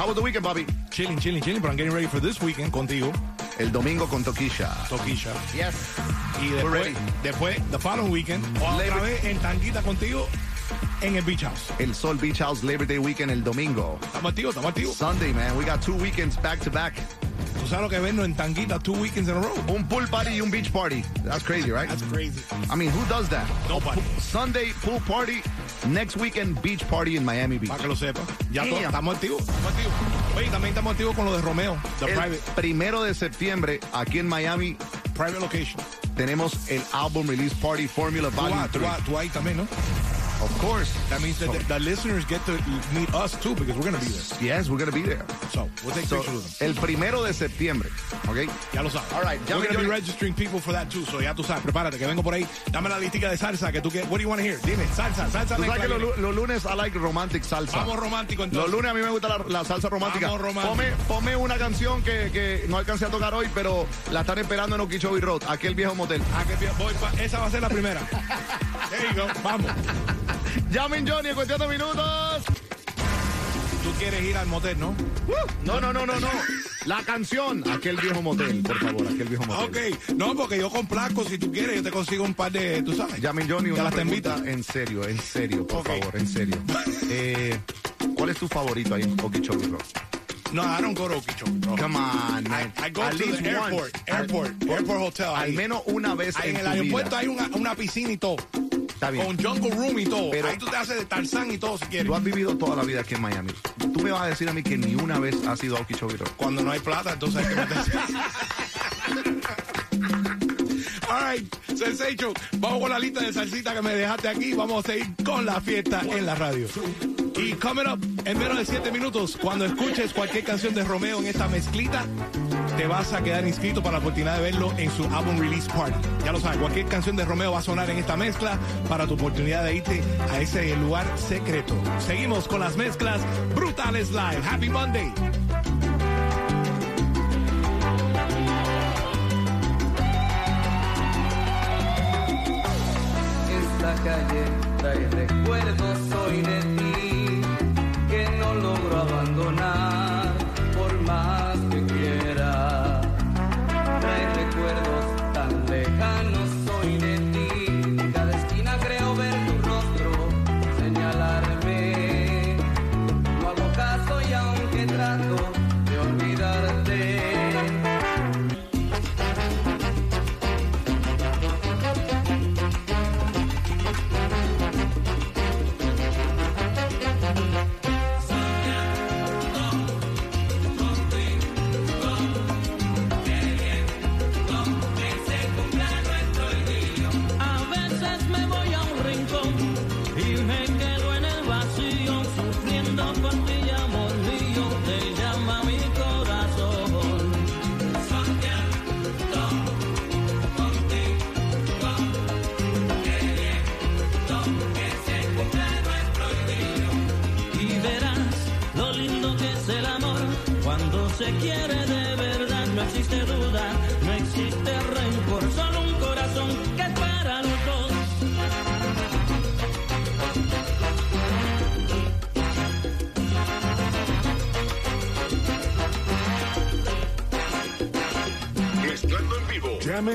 How was the weekend, papi? Chilling, chilling, chilling. But I'm getting ready for this weekend contigo, El domingo con Toquisha. Toquisha. Yes. Y We're después, ready. después, the following weekend, otra vez en Tanguita contigo en el Beach House. El Sol Beach House Labor Day weekend el domingo. Estamos activos, estamos activos. Sunday, man. We got two weekends back to back. Tú sabes lo que vernos en Tanguita two weekends in a row. Un pool party y un beach party. That's crazy, right? That's crazy. I mean, who does that? Nobody. Sunday pool party, next weekend beach party in Miami Beach. Para que lo sepas. Ya Damn. estamos activos, estamos activos. Oye, también estamos activos con lo de Romeo, the El private, primero de septiembre, aquí en Miami, private location. tenemos el album release party Formula Volume tú 3. vas, tú ahí también, ¿no? Of course. That means that the, the listeners get to meet us too because we're going to be there. Yes, we're going to be there. So, we'll take So, pictures with them. el primero de septiembre, ¿ok? Ya lo sabes. All right, We're llame, going to be registering people for that too. So ya tú sabes, prepárate que vengo por ahí. Dame la listica de salsa que tú quieres. What do you want to hear? Dime, salsa, salsa. Tú sabes que los, los lunes I like romantic salsa. Vamos romántico entonces. Los lunes a mí me gusta la, la salsa romántica. Vamos romántico. Ponme, ponme una canción que, que no alcancé a tocar hoy, pero la están esperando en Okeechobee Road, aquel viejo motel. Que bien, voy pa- esa va a ser la primera. There you go. Vamos. Llamen Johnny en cuestión de minutos. Tú quieres ir al motel, ¿no? No, no, no, no, no. La canción, aquel viejo motel, por favor, aquel viejo motel. Ok. No, porque yo complazco. Si tú quieres, yo te consigo un par de. Tú sabes. Llamen Johnny, una las te pregunta en serio, en serio, por favor, en serio. Eh, ¿Cuál es tu favorito ahí en Okeechobee Road? No, I don't go to Okeechobee. Come on, man. I, I go At to least the once. airport. Airport. airport hotel. Al ahí. menos una vez Ahí en, en el tu aeropuerto vida. hay una, una piscina y todo. Está bien. Con jungle room y todo. Pero- Ahí tú te haces de Tarzán y todo si quieres. Tú has vivido toda la vida aquí en Miami. Tú me vas a decir a mí que ni una vez has ido a Okeechobee Road. Cuando no hay plata, entonces hay que meterse. All right, Sensation, vamos con la lista de salsita que me dejaste aquí. Vamos a seguir con la fiesta en la radio. Y coming up, en menos de 7 minutos, cuando escuches cualquier canción de Romeo en esta mezclita, te vas a quedar inscrito para la oportunidad de verlo en su album release party. Ya lo sabes, cualquier canción de Romeo va a sonar en esta mezcla para tu oportunidad de irte a ese lugar secreto. Seguimos con las mezclas brutales live. Happy Monday. Recuerdos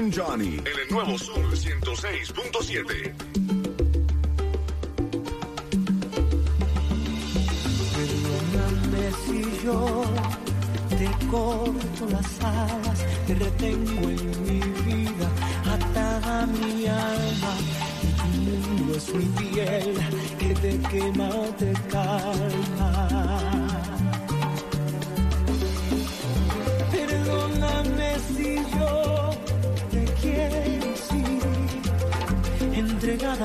and Johnny. En el nuevo Sol 106.7. Perdóname si yo te corto las alas, te retengo en mi vida, atada a mi alma. Y tu mundo es mi piel que te quema o te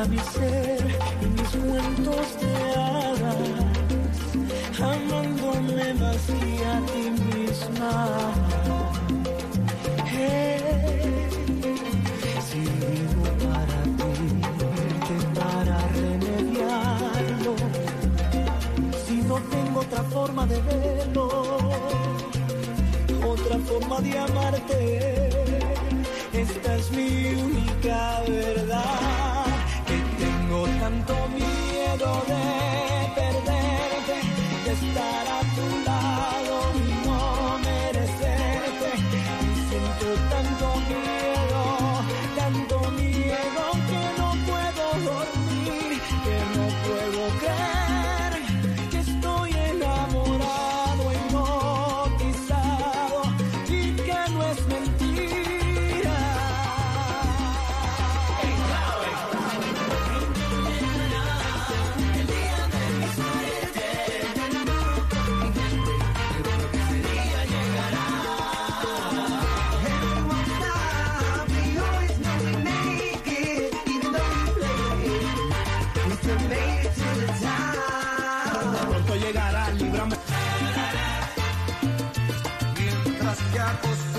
mi ser y mis cuentos de hadas, amándome vacía a ti misma. Si para ti, para remediarlo, si no tengo otra forma de verlo, otra forma de amarte. Esta es mi única verdad tanto Mientras que acostumbro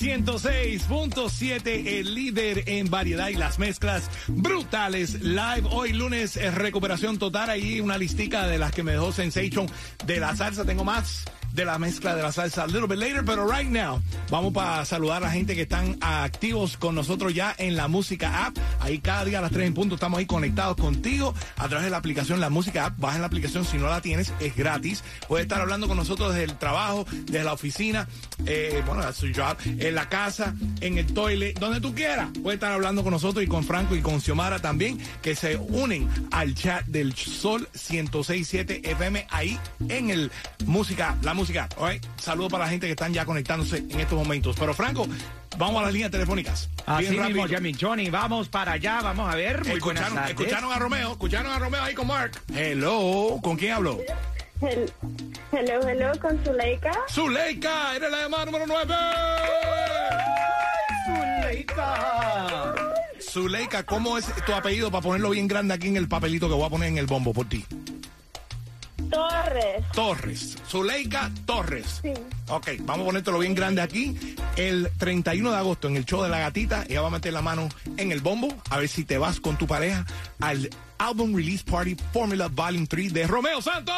106.7, el líder en variedad y las mezclas brutales. Live hoy lunes, eh, recuperación total. Ahí una listica de las que me dejó Sensation de la salsa. Tengo más la mezcla de la salsa a little bit later, pero right now vamos para saludar a la gente que están activos con nosotros ya en la música app. Ahí cada día a las 3 en punto estamos ahí conectados contigo a través de la aplicación La Música App. Baja en la aplicación si no la tienes, es gratis. Puedes estar hablando con nosotros desde el trabajo, desde la oficina, eh, bueno, that's your job, en la casa, en el toilet, donde tú quieras. Puedes estar hablando con nosotros y con Franco y con Xiomara también, que se unen al chat del Sol 1067 FM ahí en el música, la música. Right? Saludos para la gente que están ya conectándose en estos momentos. Pero Franco, vamos a las líneas telefónicas. Así Bien mismo, rápido. Jimmy Johnny, vamos para allá, vamos a ver. Muy buenas Escucharon, tardes. escucharon a Romeo, escucharon a Romeo ahí con Mark. Hello, ¿con quién hablo? Hel- Hello, hello, con Zuleika. Zuleika, eres la llamada número 9. Zuleika. Zuleika, ¿cómo es tu apellido para ponerlo bien grande aquí en el papelito que voy a poner en el bombo por ti? Torres. Torres. Zuleika Torres. Sí. Ok, vamos a ponértelo bien grande aquí. El 31 de agosto en el show de la gatita, ella va a meter la mano en el bombo a ver si te vas con tu pareja al Album Release Party Formula Volume 3 de Romeo Santos.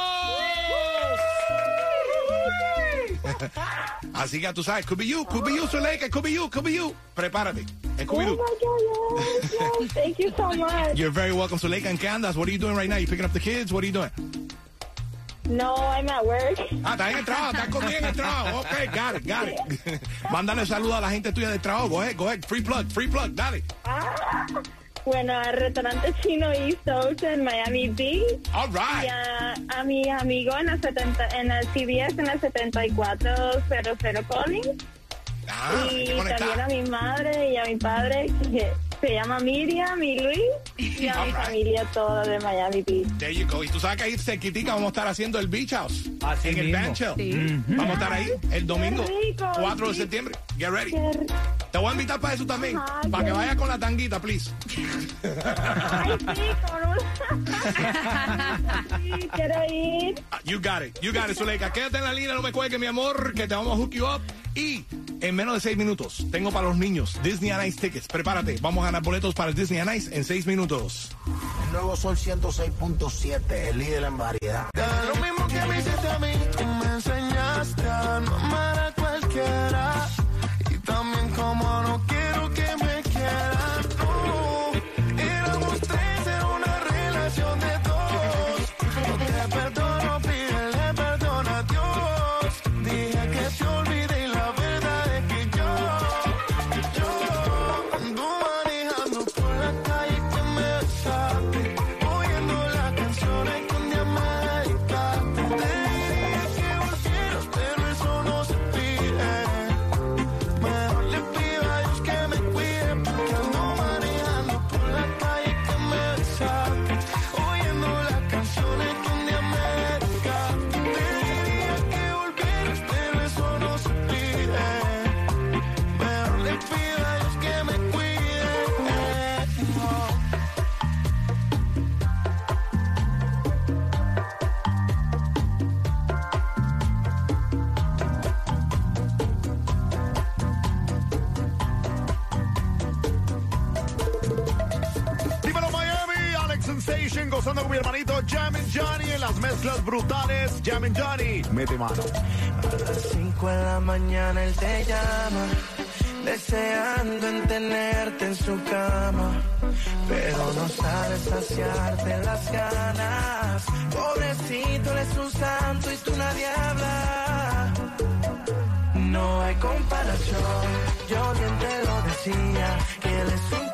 Así que tú sabes, could be you, could be you, Zuleika, could be you, could be you. Prepárate. Oh Scooby-Doo. my God, yes, yes. Thank you so much. You're very welcome, Zuleika. ¿En qué andas? What are you doing right now? You picking up the kids? What are you doing? No, I'm at work. Ah, estás en el trabajo, estás conmigo en el trabajo. Ok, got it, got it. Mándale saludos a la gente tuya del trabajo. Go ahead, go ahead. Free plug, free plug, dale. Ah, bueno, al restaurante chino East Oaks en Miami Beach. All Y right. a, a mi amigo en el, 70, en el CBS en el 7400 Collins. Ah, y también a mi madre y a mi padre que se llama Miriam y Luis. Y a mi right. familia toda de Miami Beach. There you go. Y tú sabes que ahí cerquitica vamos a estar haciendo el Beach House. Así en el mismo. Bench Hill. Vamos a estar ahí el domingo rico, 4 de sí. septiembre. Get ready. Qué Te voy a invitar para eso también. Ay, para que vayas con la tanguita, please. Ay, sí, con un- sí, quiero ir. Ah, You got it, you got it, Zuleika. Quédate en la línea, no me cuelgues, mi amor, que te vamos a hook you up. Y en menos de seis minutos, tengo para los niños Disney on Ice tickets. Prepárate, vamos a ganar boletos para el Disney on Ice en seis minutos. El nuevo Sol 106.7, el líder en variedad. Lo mismo que me hiciste a mí, mezclas brutales. Jammin' Johnny, mete mano. A las 5 de la mañana él te llama, deseando en tenerte en su cama, pero no sabe saciarte las ganas. Pobrecito, él es un santo y tú nadie habla. No hay comparación, yo bien te lo decía, que él es un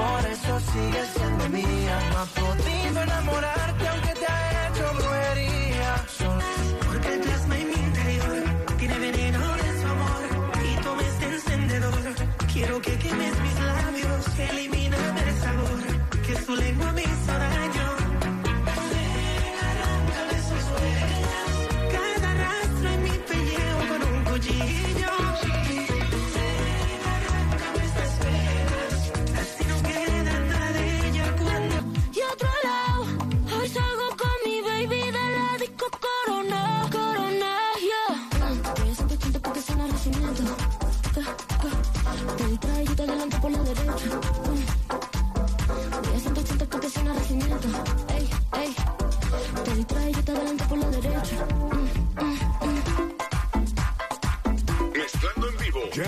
por eso sigue siendo mía. No ha podido enamorarte aunque Porque el plasma en mi interior. Tiene veneno de su amor y toma este encendedor. Quiero que quemes mis labios, elimíname el sabor, que su lengua me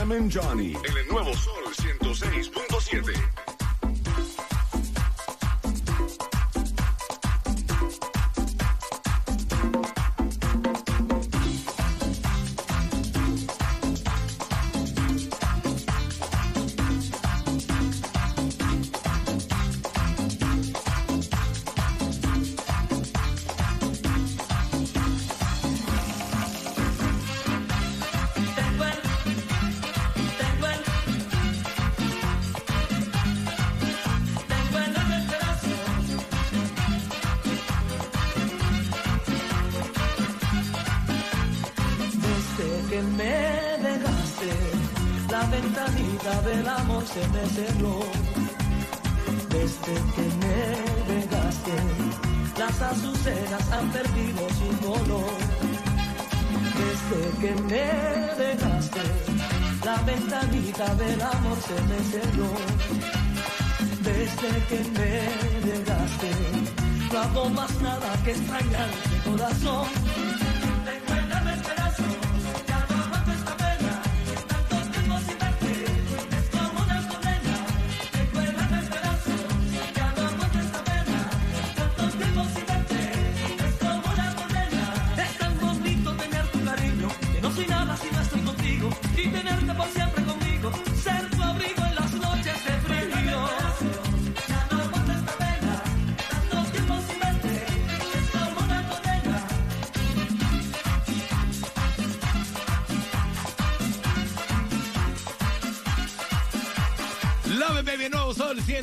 Jam Johnny en el nuevo Sol 106.7. hago más nada que extrañarte corazón.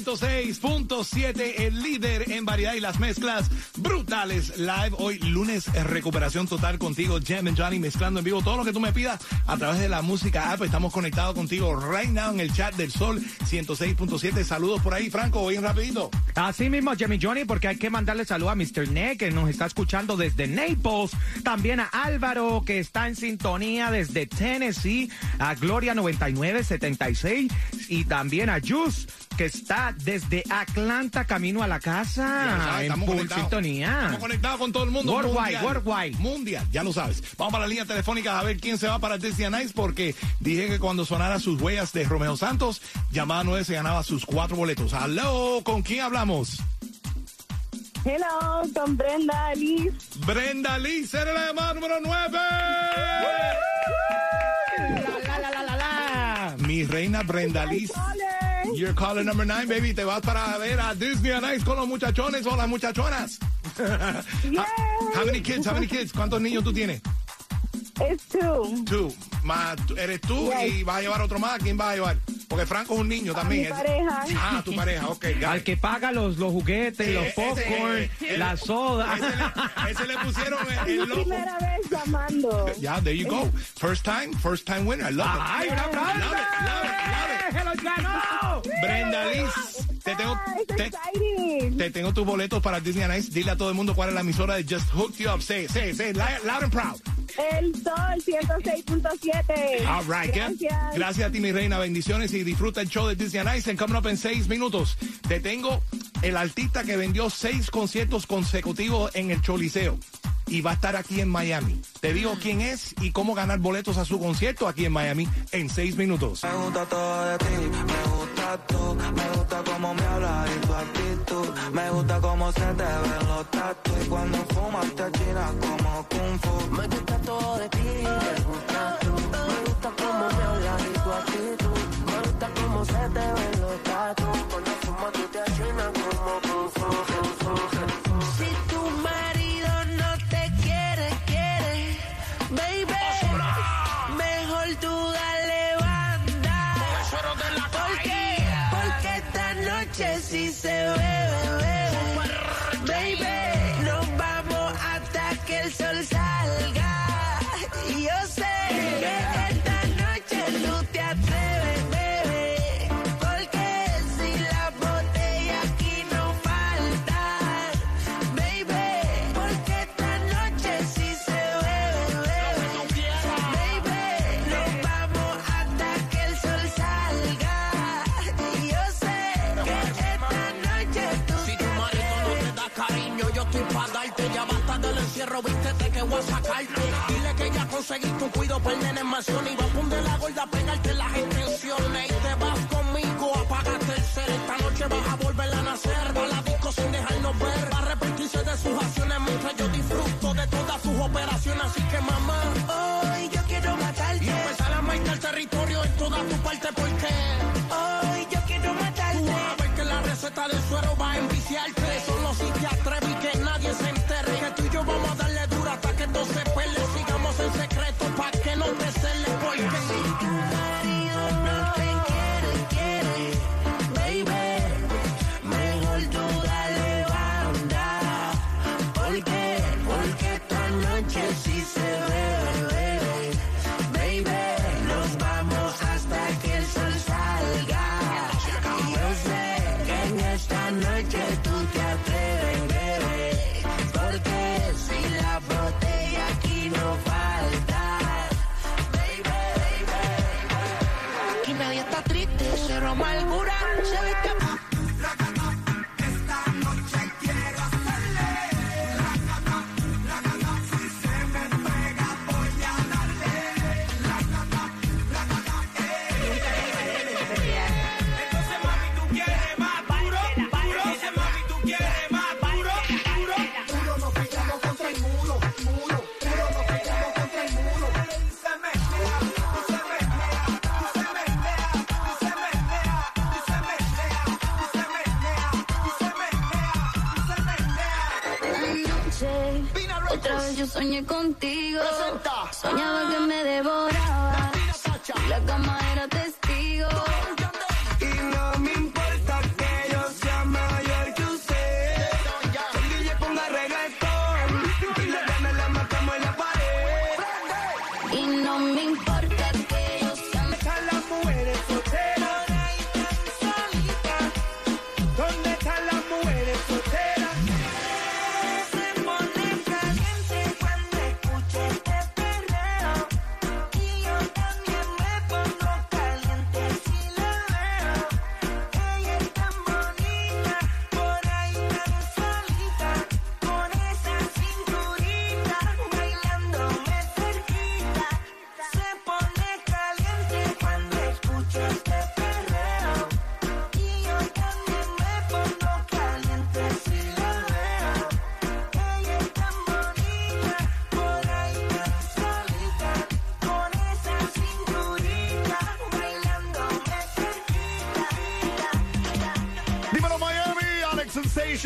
106.7, el líder en variedad y las mezclas brutales. Live hoy, lunes, eh, recuperación total contigo, Jam and Johnny, mezclando en vivo todo lo que tú me pidas a través de la música app. Estamos conectados contigo right now en el chat del Sol 106.7. Saludos por ahí, Franco, bien rapidito. Así mismo, Jimmy Johnny, porque hay que mandarle salud a Mr. Ne, que nos está escuchando desde Naples. También a Álvaro, que está en sintonía desde Tennessee. A Gloria 9976. Y también a Jus, que está desde Atlanta, camino a la Ya lo casa. sabes, en estamos full conectados. sintonía. Estamos conectados con todo el mundo. Worldwide, worldwide. Mundial, ya lo sabes. Vamos para la línea telefónica a ver quién se va para Disney Ice porque dije que cuando sonara sus huellas de Romeo Santos, llamada 9 se ganaba sus cuatro boletos. Hello, ¿con quién hablamos? Hello, con Brenda Liz. Brenda Lee, será la llamada número 9. La, la, la, la, la. Mi reina Brenda Lee. You're calling number 9, baby. Te vas para ver a Disney on Ice con los muchachones o las muchachonas. Yeah. How many kids? How many kids? ¿Cuántos niños tú tienes? It's two. Tú, más, tú- eres tú y vas a llevar otro más. ¿Quién vas a llevar? Porque Franco es un niño también. mi Es- pareja. Ah, tu pareja, ok. Al que paga los, los juguetes, los popcorn, la soda. Ese le, ese le pusieron el, Es mi el logo. primera vez llamando. Yeah, there you go. First time, first time winner. I love it. ¡Ay, una aplauso! Love it, love it, love it. ¡Se los ganó! Brenda Liz, te tengo, Ah, te, tengo tus boletos para Disney on Ice. Dile a todo el mundo cuál es la emisora de Just Hooked You Up. Say, say, say, loud and proud. El Sol 106.7. All right. Gracias. Gracias a ti, mi reina. Bendiciones y disfruta el show de Disney on Ice. En Coming Up en seis minutos. Te tengo el artista que vendió seis conciertos consecutivos en el Choliseo. Y va a estar aquí en Miami. Te digo quién es y cómo ganar boletos a su concierto aquí en Miami en seis minutos. Me gusta todo de ti, me gusta tú, me gusta me hablas y tu actitud, me gusta cómo se te ven los tatu y cuando fumas te achinas como kung fu. Me gusta todo de ti, me gusta tú, me gusta cómo me hablas y tu actitud, me gusta cómo se te ven los tatu, encierro, vístete que voy a sacarte. Dile que ya con conseguir tu cuido nene en mansión y va a poner la gorda a pegarte las extensiones y te vas conmigo a pagarte el ser. Esta noche vas a volver a nacer, va a la disco sin dejarnos ver, va a arrepentirse de sus acciones mientras yo disfruto de todas sus operaciones. Así que mamá, hoy yo quiero matarte y empezar a marcar territorio en todas tus partes porque hoy yo quiero matarte. Tú vas a ver que la receta del suero va a enviciarte. Solo si te se pele.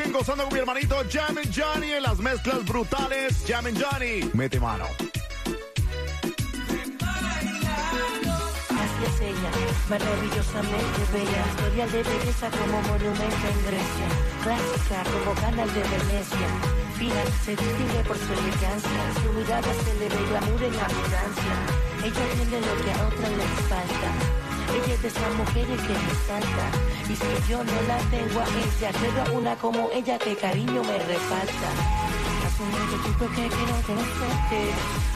Sensation gozando con mi hermanito Jam and Johnny en las mezclas brutales. Jam and Johnny, mete mano. Ella, maravillosamente bella, historia de belleza como monumento en Grecia, clásica como canal de Venecia, fina, se distingue por su elegancia, su mirada se le ve glamour en abundancia, ella tiene lo que a otra les falta, ella es de esas mujeres que resalta, y si yo no la tengo a ella, a una como ella que cariño me reparta. Asumiendo tipo que quiero conocerte.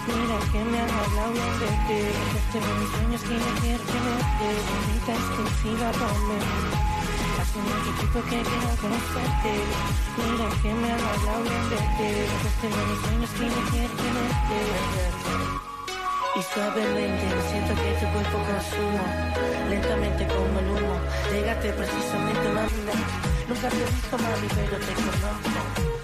Mira que me han hablado de ti. Este de mis sueños que me quiero tenerte Bonita exclusiva para mí. Tipo que quiero conocerte. Mira que me han hablado de ti. Este de mis sueños que me quiero tenerte y suavemente siento que tu cuerpo consumo Lentamente como el humo. Llegaste precisamente mami Nunca te he visto mami pero te conozco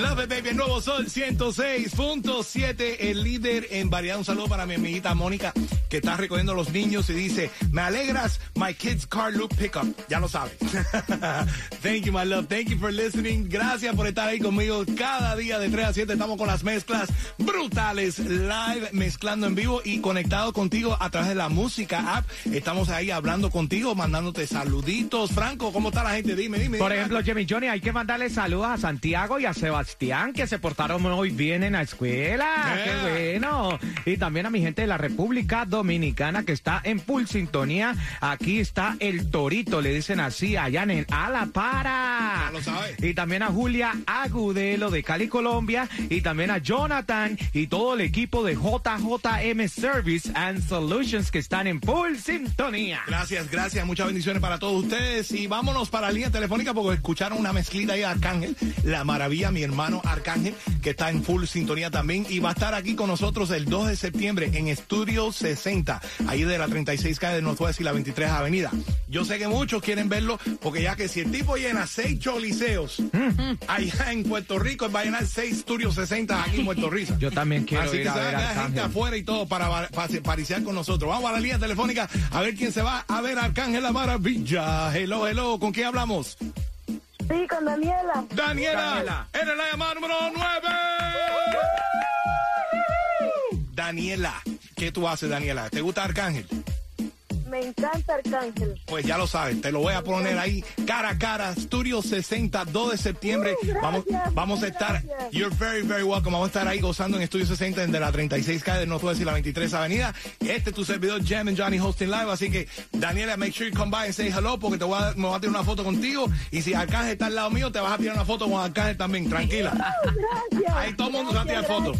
Love baby, el nuevo sol 106.7, el líder en variedad. Un saludo para mi amiguita Mónica, que está recogiendo a los niños y dice, me alegras, my kids car look pickup. Ya lo sabes. Thank you, my love. Thank you for listening. Gracias por estar ahí conmigo cada día de 3 a 7. Estamos con las mezclas brutales, live, mezclando en vivo y conectado contigo a través de la música app. Estamos ahí hablando contigo, mandándote saluditos. Franco, ¿cómo está la gente? Dime, dime. Ejemplo, Jimmy Johnny, hay que mandarle saludos a Santiago y a Sebastián, que se portaron muy bien en la escuela. Yeah. ¡Qué bueno. Y también a mi gente de la República Dominicana que está en full sintonía. Aquí está el Torito, le dicen así, allá en el A la Para. Ya lo sabe. Y también a Julia Agudelo de Cali, Colombia. Y también a Jonathan y todo el equipo de JJM Service and Solutions que están en full sintonía. Gracias, gracias. Muchas bendiciones para todos ustedes. Y vámonos para la línea telefónica porque escucharon una mezclita ahí de Arcángel. La maravilla, mi hermano Arcángel, que está en full sintonía también. Y va a estar aquí con nosotros el 2 de septiembre en Estudio 60, ahí de la 36 calle de Northwest y la 23 Avenida. Yo sé que muchos quieren verlo porque ya que si el tipo llena seis choliseos allá en Puerto Rico, va a llenar seis Estudio 60 aquí en Puerto Rico. Yo también quiero Así ir que a se ver va a gente afuera y todo para, para, para pariciar con nosotros. Vamos a la línea telefónica a ver quién se va a ver a Arcángel la Maravilla. Hello, hello, ¿con quién hablamos? Sí, con Daniela. Daniela, Daniela. eres la llamada número 9. Daniela, ¿qué tú haces, Daniela? ¿Te gusta Arcángel? Me encanta Arcángel. Pues ya lo sabes, te lo voy a poner ahí cara a cara, Studio 60, 2 de septiembre. Uh, gracias, vamos, vamos a estar, gracias. you're very, very welcome. Vamos a estar ahí gozando en Estudio 60 de la 36 calle de Northwest y la 23 Avenida. Este es tu servidor Jam and Johnny Hosting Live, así que Daniela, make sure you come by and say hello porque te voy a, me voy a tirar una foto contigo y si Arcángel está al lado mío, te vas a tirar una foto con Arcángel también, tranquila. Gracias. Ahí todo el mundo se va a tirar fotos.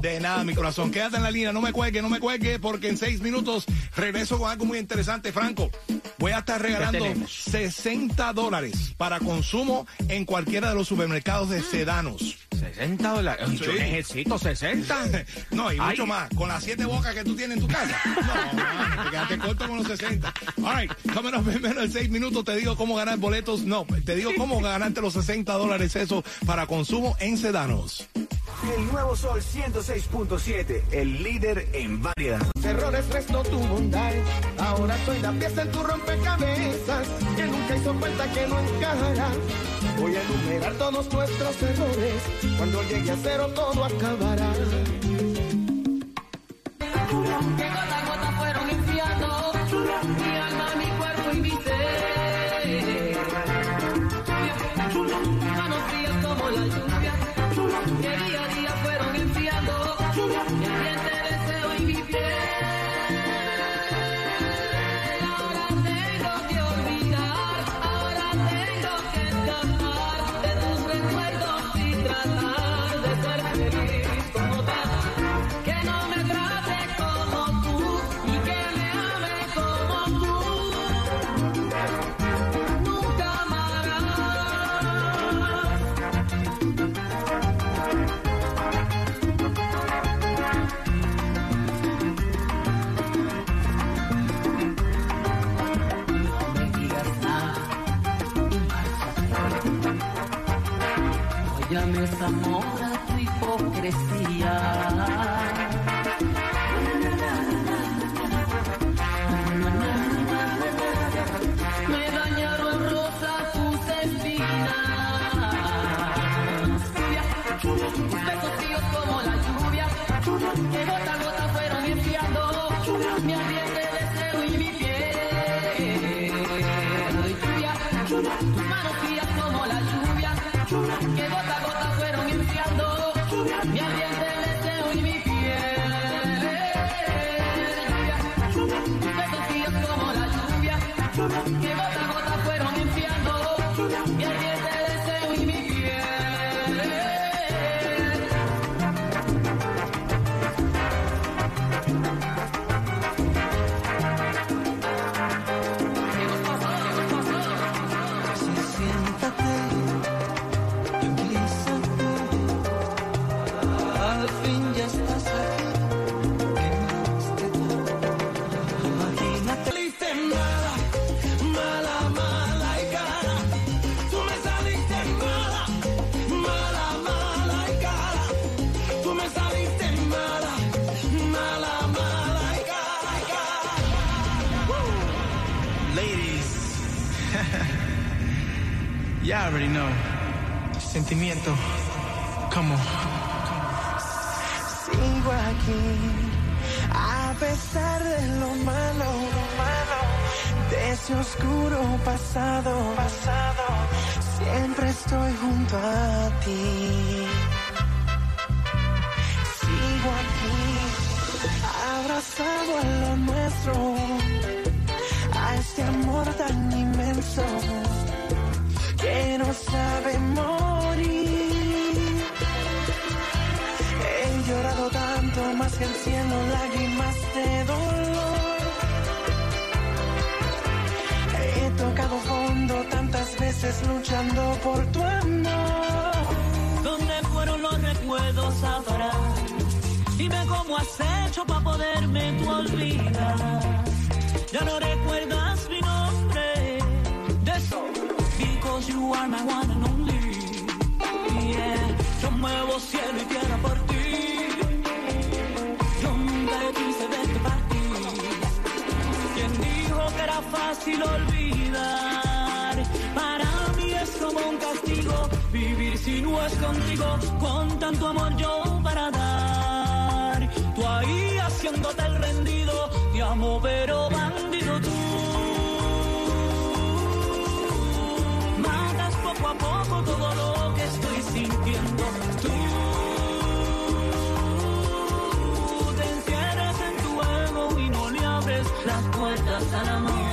De nada, mi corazón. Quédate en la línea, no me cuelgue, no me cuelgue, porque en seis minutos regreso con algo muy interesante, Franco. Voy a estar regalando tenemos? 60 dólares para consumo en cualquiera de los supermercados de sedanos. 60 dólares. Ay, Yo Sí. necesito 60. No, y Ay. mucho más. Con las siete bocas que tú tienes en tu casa. No, man, te quedaste corto con los 60. All right, en menos de seis minutos te digo cómo ganar boletos. No, te digo cómo ganarte los 60 dólares eso para consumo en sedanos. El nuevo Sol 106.7, el líder en variedad. Errores restó tu bondad. Ahora soy la pieza en tu rompecabezas que nunca hizo falta que no encajará. Voy a enumerar todos nuestros errores. Cuando llegue a cero todo acabará. A pesar de lo malo, lo malo, de ese oscuro pasado, pasado. Siempre estoy junto a ti. Sigo aquí pasado a lo nuestro, a este amor tan inmenso que no sabe el cielo, lágrimas de dolor. He tocado fondo tantas veces luchando por tu amor. ¿Dónde fueron los recuerdos a parar? Dime cómo has hecho para poderme tú olvidar. Ya no recuerdas mi nombre. De eso. Because you are my one and only. Yeah. Yo muevo cielo y tierra por ti. Verte partir. ¿Quién dijo que era fácil olvidar? Para mí es como un castigo vivir si no es contigo. Con tanto amor yo para dar. Tú ahí haciéndote el rendido. Te amo, pero bandido tú. Matas poco a poco todo lo que estoy sintiendo. Puertas al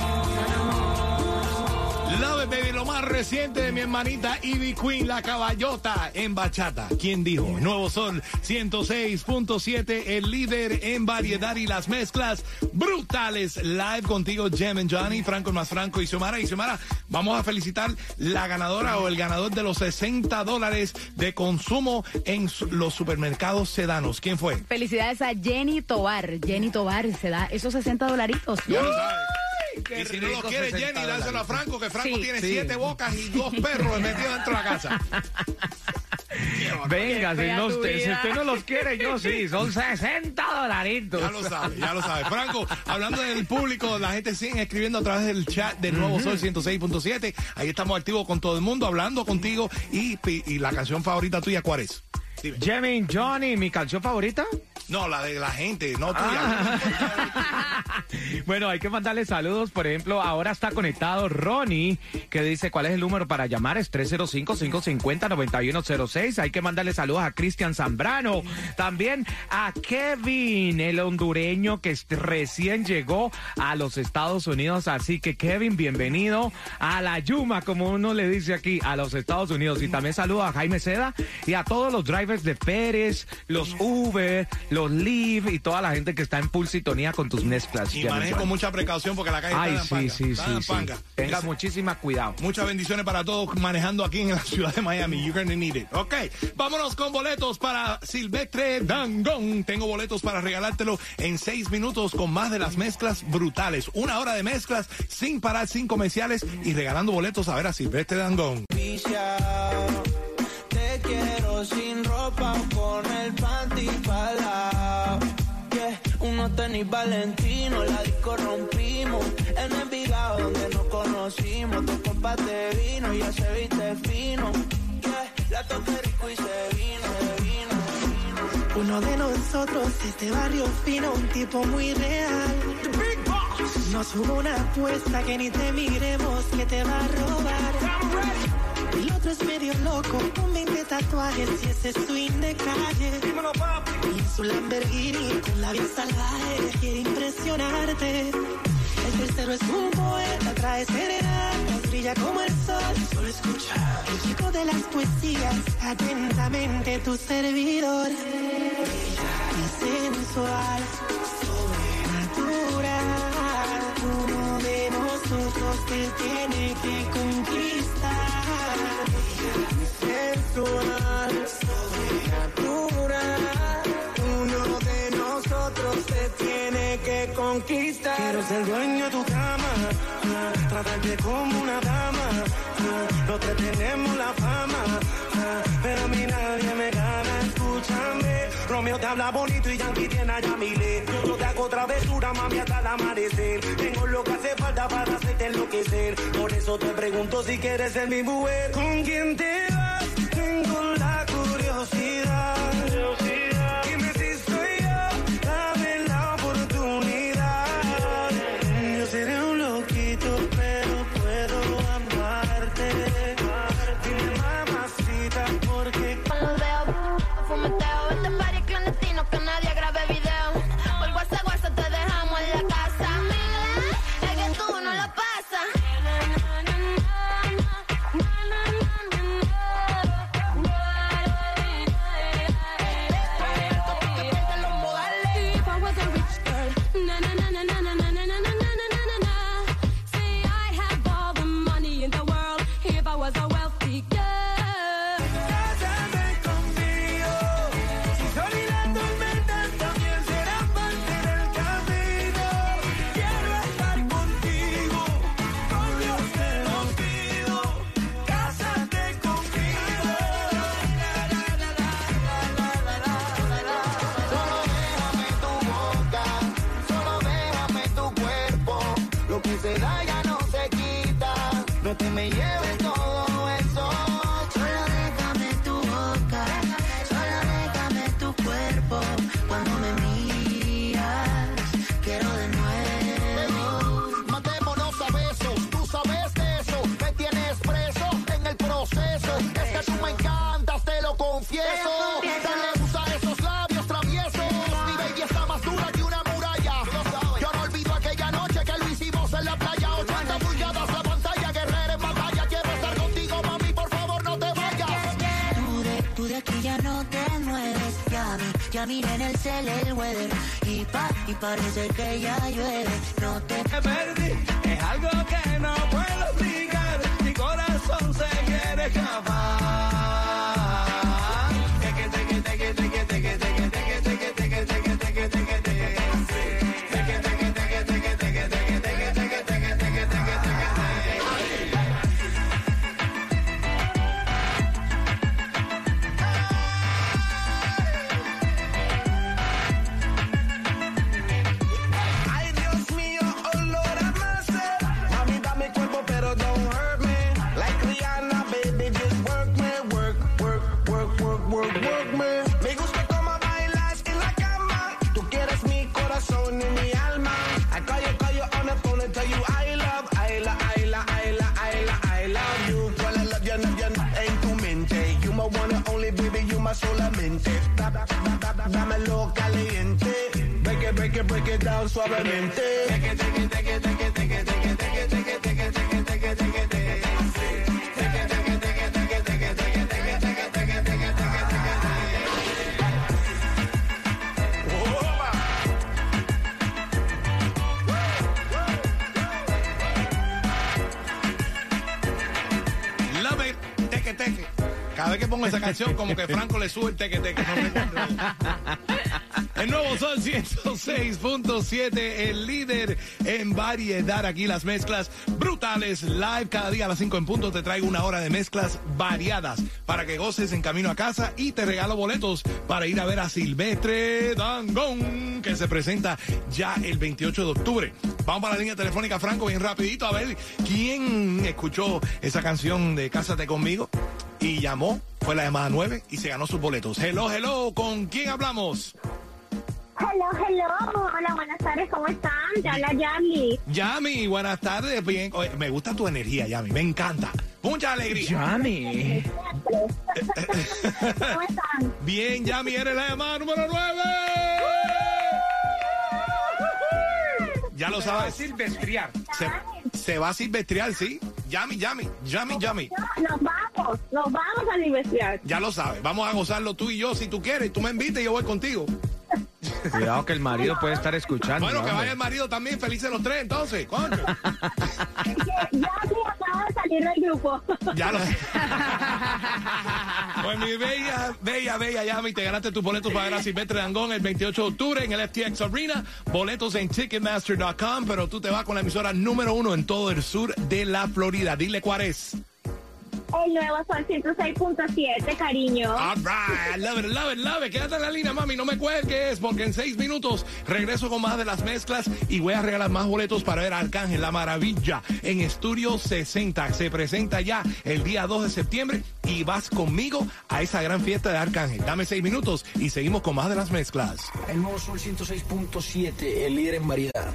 lo más reciente de mi hermanita Ivy Queen, la caballota en bachata. ¿Quién dijo? Nuevo Sol 106.7, el líder en variedad y las mezclas brutales. Live contigo, Jem and Johnny, Franco el más Franco y Xiomara. Y Xiomara, vamos a felicitar la ganadora o el ganador de los 60 dólares de consumo en los supermercados sedanos. ¿Quién fue? Felicidades a Jenny Tobar. Jenny Tobar se da esos 60 dolaritos. Ya lo sabes. y si no lo quiere 60 Jenny, dárselo a. Franco, que Franco Sí. tiene Sí. siete bocas y dos perros metidos dentro de la casa. Venga, si, no usted, si usted no los quiere, yo sí. Son 60 dolaritos. Ya lo sabe, ya lo sabe. Franco, hablando del público, la gente sigue escribiendo a través del chat de Nuevo Sol 106.7. Ahí estamos activos con todo el mundo, hablando contigo. Y, y la canción favorita tuya, ¿cuál es? Dime. Jimmy Johnny, mi canción favorita. No, la de la gente, no tuya. Ah. bueno, hay que mandarle saludos. Por ejemplo, ahora está conectado Ronnie, que dice cuál es el número para llamar. Es 305-550-9106. Hay que mandarle saludos a Cristian Zambrano. También a Kevin, el hondureño que recién llegó a los Estados Unidos. Así que, Kevin, bienvenido a la Yuma, como uno le dice aquí, a los Estados Unidos. Y también saludo a Jaime Seda y a todos los drivers de Pérez, los Uber, los Live y toda la gente que está en full sintonía con tus mezclas. Y maneje con mucha precaución porque la calle Ay, está en sí, panga. sí, está sí, en sí. panga. Tenga muchísima cuidado. Muchas bendiciones para todos manejando aquí en la ciudad de Miami. You're gonna need it. Ok, vámonos con boletos para Silvestre Dangón. Tengo boletos para regalártelo en seis minutos con más de las mezclas brutales. Una hora de mezclas sin parar, sin comerciales y regalando boletos a ver a Silvestre Dangón. Sin ropa o con el panty palao. Yeah, unos tenis valentino, la disco rompimos. En el Envigado donde nos conocimos, tu compa te vino y ya se viste fino. Yeah, la toqué rico y se vino, se vino, se vino. Uno de nosotros, este barrio fino, un tipo muy real. Nos jugó una apuesta que ni te miremos que te va a robar. El otro es medio loco, con 20 tatuajes y ese swing de calle. Y en su Lamborghini con la vida salvaje quiere impresionarte. El tercero es un poeta, trae serenatas, brilla como el sol. Solo escucha. El chico de las poesías, atentamente tu servidor. Y sensual, nosotros te tiene que conquistar. Sensual, sobrenatural. Uno de nosotros te tiene que conquistar. Quiero ser dueño de tu cama, tratarte como una dama. ah, Los tres tenemos la fama, pero a mí nadie me gana. Escúchame, Romeo te habla bonito y Yankee tiene a Yamile. Yo te hago travesura, mami, hasta el amanecer. Tengo lo que hace falta para hacerte enloquecer. Por eso te pregunto si quieres ser mi mujer. ¿Con quién te vas? Tengo la curiosidad. Miré en el cel el weather y pa, y parece que ya llueve, no te perdí, es algo que no puedo explicar, mi corazón se quiere escapar. solamente. Dámelo caliente. Break it, break it, break it down suavemente. Pongo esa canción, como que Franco le sube el teque teque. No. El nuevo Sol 106.7, el líder en variedad. Aquí las mezclas brutales, live cada día a las 5 en punto. Te traigo una hora de mezclas variadas para que goces en camino a casa y te regalo boletos para ir a ver a Silvestre Dangón, que se presenta ya el 28 de octubre. Vamos para la línea telefónica, Franco, bien rapidito, a ver quién escuchó esa canción de Cásate conmigo y llamó. Fue la llamada 9 y se ganó sus boletos. Hello, hello, ¿con quién hablamos? Hello, hello. Hola, buenas tardes, ¿cómo están? Te habla Yami. Yami, buenas tardes. Bien, oye, me gusta tu energía, Yami, me encanta. Mucha alegría. Yami. ¿Cómo están? Bien, Yami, eres la llamada número 9. Ya lo sabes. Silvestriar. Se, se va a silvestriar, ¿sí? Yami, Yami, Yami, Yami. Nos vamos, nos vamos a investigar. Ya lo sabes. Vamos a gozarlo tú y yo. Si tú quieres, tú me invitas y yo voy contigo. Cuidado que el marido puede estar escuchando. Bueno, que vaya el marido también. Felices los tres, entonces. Coño. Yami acaba de salir del grupo. Ya lo Pues mi bella, bella, bella Yami, te ganaste tus boletos para ver a Silvestre Dangón el 28 de octubre en el FTX Arena. Boletos en Ticketmaster.com, pero tú te vas con la emisora número uno en todo el sur de la Florida. Dile cuál es. El nuevo Sol 106.7, cariño. All right, love it, love it, love it. Quédate en la línea, mami, no me cuelgues, porque en seis minutos regreso con más de las mezclas y voy a regalar más boletos para ver a Arcángel La Maravilla en Estudio 60. Se presenta ya el día 2 de septiembre y vas conmigo a esa gran fiesta de Arcángel. Dame seis minutos y seguimos con más de las mezclas. El nuevo Sol 106.7, el líder en variedad.